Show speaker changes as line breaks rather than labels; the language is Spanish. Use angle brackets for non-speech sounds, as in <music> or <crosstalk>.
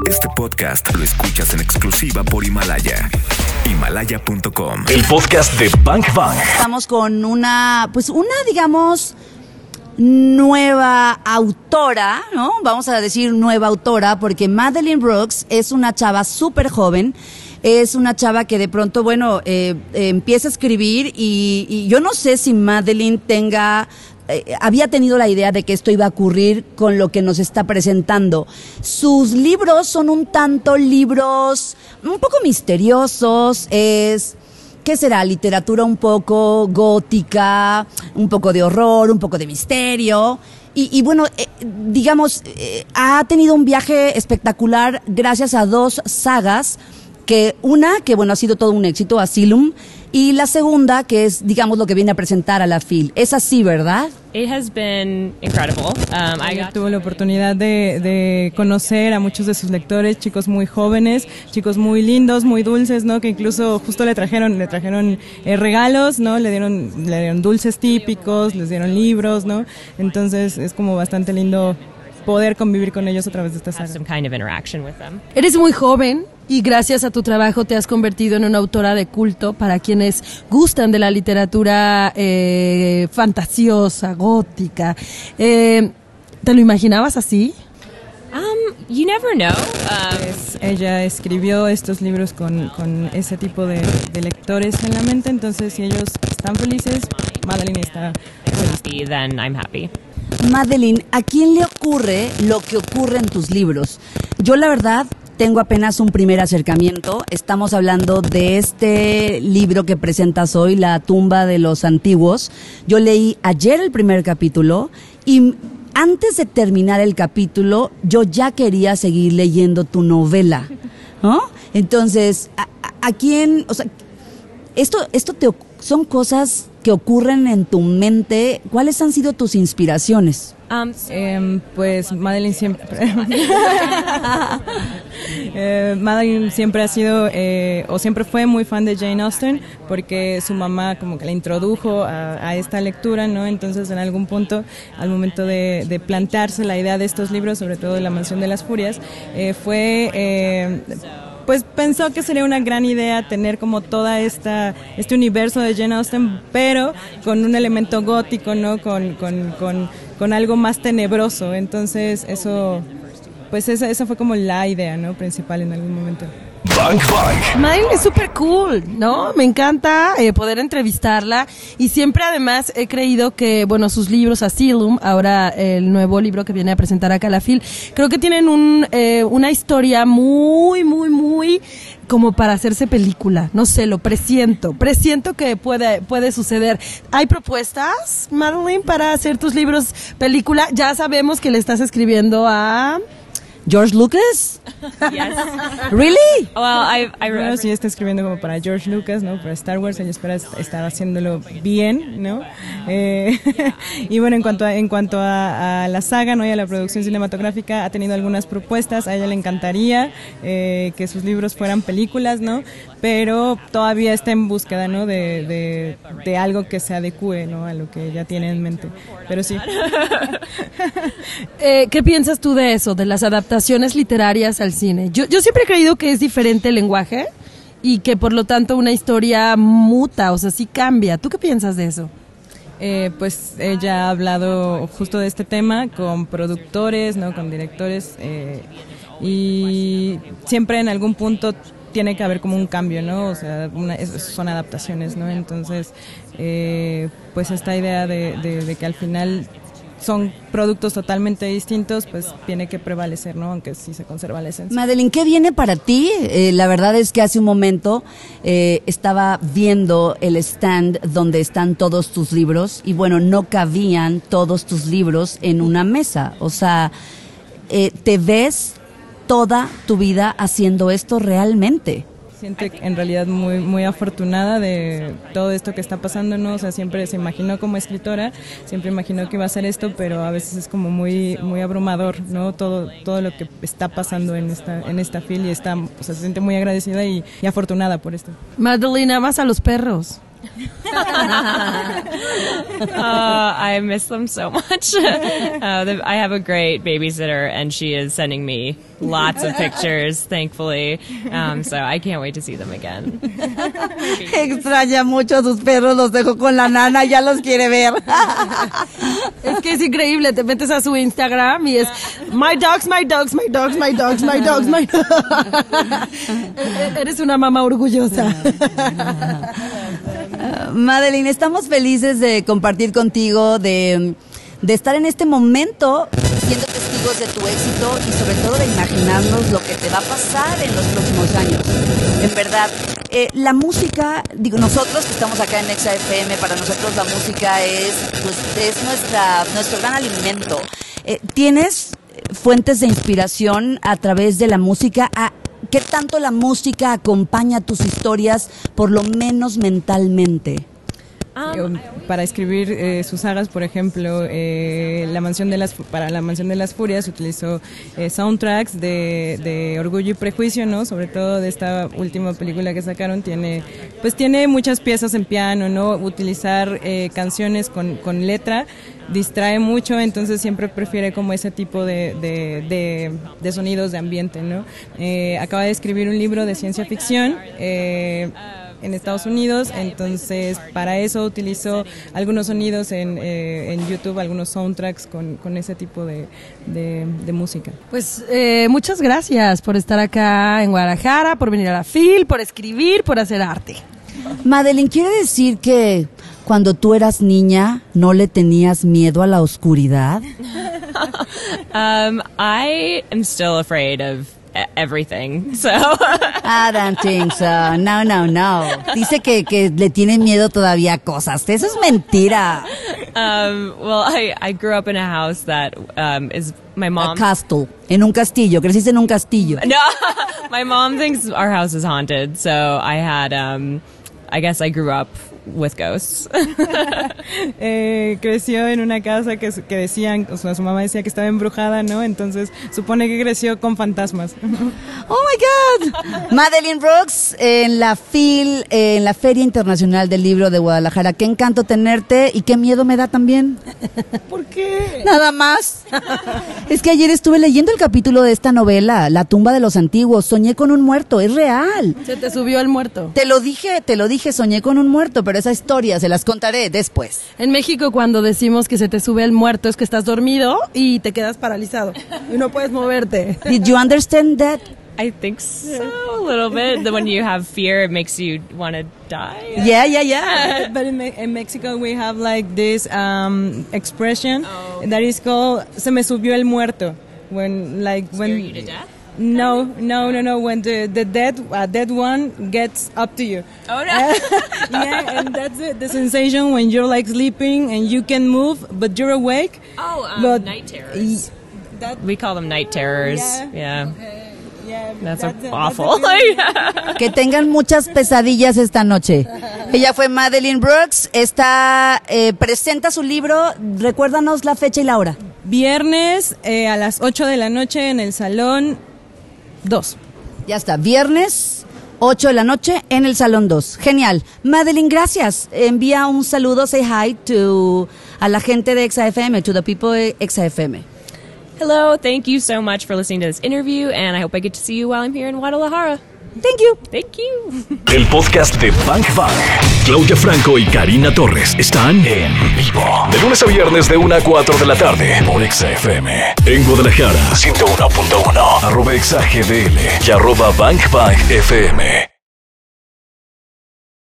Este podcast lo escuchas en exclusiva por Himalaya. Himalaya.com.
El podcast de Bank Bank.
Estamos con una, pues una, digamos, nueva autora, ¿no? Vamos a decir nueva autora, porque Madeline Brooks es una chava súper joven. Es una chava que de pronto, bueno, eh, eh, empieza a escribir y, y yo no sé si Madeline tenga eh, había tenido la idea de que esto iba a ocurrir con lo que nos está presentando. Sus libros son un tanto libros un poco misteriosos, es ¿qué será? Literatura un poco gótica, un poco de horror, un poco de misterio. Y, bueno, eh, digamos, eh, ha tenido un viaje espectacular gracias a dos sagas, que una, que bueno, ha sido todo un éxito, Asylum, y la segunda, que es, digamos, lo que viene a presentar a la FIL. Es así, ¿verdad?
It has been incredible. Um, I got
tuvo la oportunidad de, de conocer a muchos de sus lectores, chicos muy jóvenes, chicos muy lindos, muy dulces, ¿no? Que incluso justo le trajeron, le trajeron eh, regalos, ¿no? Le dieron, le dieron dulces típicos, les dieron libros, ¿no? Entonces es como bastante lindo poder convivir con ellos a través de esta saga.
kind of.
Eres muy joven y gracias a tu trabajo te has convertido en una autora de culto para quienes gustan de la literatura eh, fantasiosa, gótica. Eh, ¿Te lo imaginabas así?
Um, you never know. Um,
Pues, ella escribió estos libros con, con ese tipo de, de lectores en la mente, entonces si ellos están felices, Madeline está
happy, then I'm happy.
Madeline, ¿a quién le ocurre lo que ocurre en tus libros? Yo la verdad tengo apenas un primer acercamiento. Estamos hablando de este libro que presentas hoy, La tumba de los antiguos. Yo leí ayer el primer capítulo y antes de terminar el capítulo yo ya quería seguir leyendo tu novela, ¿no? Entonces, ¿a, quién, o sea, esto, esto te, son cosas que ocurren en tu mente. ¿Cuáles han sido tus inspiraciones?
Um,
Em, pues Madeline siempre <laughs> Eh, Madeline siempre ha sido eh, o siempre fue muy fan de Jane Austen porque su mamá como que la introdujo a, esta lectura no entonces en algún punto al momento de, de plantearse la idea de estos libros sobre todo de la mansión de las furias eh, fue eh, pues pensó que sería una gran idea tener como toda esta este universo de Jane Austen, pero con un elemento gótico, ¿no? Con, con, con, con algo más tenebroso. Entonces eso, pues esa, esa fue como la idea, ¿no? Principal en algún momento.
Bank.
Madeline es súper cool, ¿no? Me encanta eh, poder entrevistarla y siempre además he creído que, bueno, sus libros Asylum, ahora el nuevo libro que viene a presentar acá la FIL, creo que tienen un, eh, una historia muy, muy, muy como para hacerse película. No sé, lo presiento. Presiento que puede, puede suceder. ¿Hay propuestas, Madeline, para hacer tus libros película? Ya sabemos que le estás escribiendo a...
¿George Lucas?
yes.
¿Really?
Well, I, I,
Primero sí está escribiendo como para George Lucas, ¿no? Para Star Wars, ella espera est- estar haciéndolo bien, ¿no? Eh, <laughs> y bueno, en cuanto a, en cuanto a, a la saga, ¿no? Y a la producción cinematográfica, ha tenido algunas propuestas, a ella le encantaría eh, que sus libros fueran películas, ¿no? Pero todavía está en búsqueda, ¿no? De, de, de algo que se adecue, ¿no? A lo que ella tiene en mente. Pero sí. <laughs>
Eh, ¿Qué piensas tú de eso, de las adaptaciones literarias al cine? Yo, yo siempre he creído que es diferente el lenguaje y que por lo tanto una historia muta, o sea, sí cambia. ¿Tú qué piensas de eso?
Eh, pues ella ha hablado justo de este tema con productores, ¿no? con directores eh, y siempre en algún punto tiene que haber como un cambio, ¿no? O sea, una- son adaptaciones, ¿no? Entonces, eh, pues esta idea de, de- de que al final son productos totalmente distintos, pues tiene que prevalecer, ¿no? Aunque sí se conserva la esencia.
Madeline, ¿qué viene para ti? Eh, la verdad es que hace un momento eh, estaba viendo el stand donde están todos tus libros y bueno, no cabían todos tus libros en una mesa. O sea, eh, ¿te ves toda tu vida haciendo esto realmente?
Siente en realidad muy muy afortunada de todo esto que está pasando, ¿no? O sea, siempre se imaginó como escritora, siempre imaginó que iba a hacer esto, pero a veces es como muy muy abrumador, ¿no? Todo todo lo que está pasando en esta en esta fil y está, o sea, se siente muy agradecida y, y afortunada por esto.
Madeline, amas a los perros. <laughs>
Uh, I miss them so much. <laughs> uh, the, I have a great babysitter, and she is sending me lots of pictures, thankfully. Um, so I can't wait to see them again. <laughs>
Extraña mucho a sus perros, los dejó con la nana, ya los quiere ver.
Es que es increíble, te metes a su Instagram y es my dogs, my dogs, my dogs, my dogs, my dogs, my dogs. Eres una mamá orgullosa.
Madeline, estamos felices de compartir contigo, de, de estar en este momento siendo testigos de tu éxito y sobre todo de imaginarnos lo que te va a pasar en los próximos años. En verdad, eh, la música, digo, nosotros que estamos acá en Exa FM, para nosotros la música es, pues, es nuestra, nuestro gran alimento. Eh, ¿Tienes fuentes de inspiración a través de la música? ¿A ¿Qué tanto la música acompaña tus historias, por lo menos mentalmente?
Um, para escribir eh, sus sagas, por ejemplo, eh, la mansión de las para la mansión de las furias utilizó eh, soundtracks de, Orgullo y Prejuicio, no, sobre todo de esta última película que sacaron tiene, pues tiene muchas piezas en piano, no, utilizar canciones con, con letra distrae mucho, entonces siempre prefiere como ese tipo de, de, de, sonidos de ambiente, ¿no? acaba de escribir un libro de ciencia ficción en Estados Unidos, entonces para eso utilizo algunos sonidos en, eh, en YouTube, algunos soundtracks con, con ese tipo de, de, de música.
Pues eh, muchas gracias por estar acá en Guadalajara, por venir a la FIL, por escribir, por hacer arte.
Madeline, ¿quiere decir que cuando tú eras niña no le tenías miedo a la oscuridad? <laughs>
um, I am still afraid of everything. So
I don't think so. No, no, no. Dice que, que le tiene miedo todavía a cosas. Eso es mentira.
um, well, I, I grew up in a house that um, is my mom.
A castle. En un castillo. Creciste en un castillo.
No, <laughs> my mom thinks our house is haunted. So I had, um, I guess I grew up with ghosts. <laughs>
Eh, creció en una casa que, que decían, o sea, su mamá decía que estaba embrujada, ¿no? Entonces supone que creció con fantasmas.
Oh my God. Madeline Brooks en la FIL, en la Feria Internacional del Libro de Guadalajara. Qué encanto tenerte y qué miedo me da también.
¿Por qué?
Nada más. Es que ayer estuve leyendo el capítulo de esta novela, La tumba de los antiguos. Soñé con un muerto, es real.
Se te subió el muerto.
Te lo dije, te lo dije, soñé con un muerto, pero esa historia se las contaré después.
En México cuando decimos que se te sube el muerto es que estás dormido y te quedas paralizado y no puedes moverte. <laughs>
Did you understand that?
I think so, a little bit. That when you have fear, it makes you want to die.
Yeah, yeah, yeah. <laughs>
But in, Me- in Mexico we have like this um, expression that is called "se me subió el muerto." When like when
Scare you to death?
No, no, no, no. When the the dead uh, dead one gets up to you.
Oh no! <laughs>
yeah, and that's it. The sensation when you're like sleeping and you can move, but you're awake.
oh, um,
But-
night terrors.
That
We call them night terrors.
Yeah.
Yeah,
yeah,
that's,
that's a-
awful.
that's <laughs>
Que tengan muchas pesadillas esta noche. Ella fue Madeline Brooks. Está eh, presenta su libro. Recuérdanos la fecha y la hora.
Viernes eh, a las 8 de la noche en el salón 2.
Ya está. Viernes 8 de la noche en el salón 2. Genial. Madeline, gracias. Envía un saludo, say hi to a la gente de XAFM, to the people de XAFM.
Hello, thank you so much for listening to this interview, and I hope I get to see you while I'm here in Guadalajara.
Thank you.
Thank you.
El podcast de Bank Bank. Claudia Franco y Karina Torres están en vivo. De lunes a viernes de 1 a 4 de la tarde por Exa FM. En Guadalajara, 101.1. Arroba Exa GDL y arroba Bank Bank FM.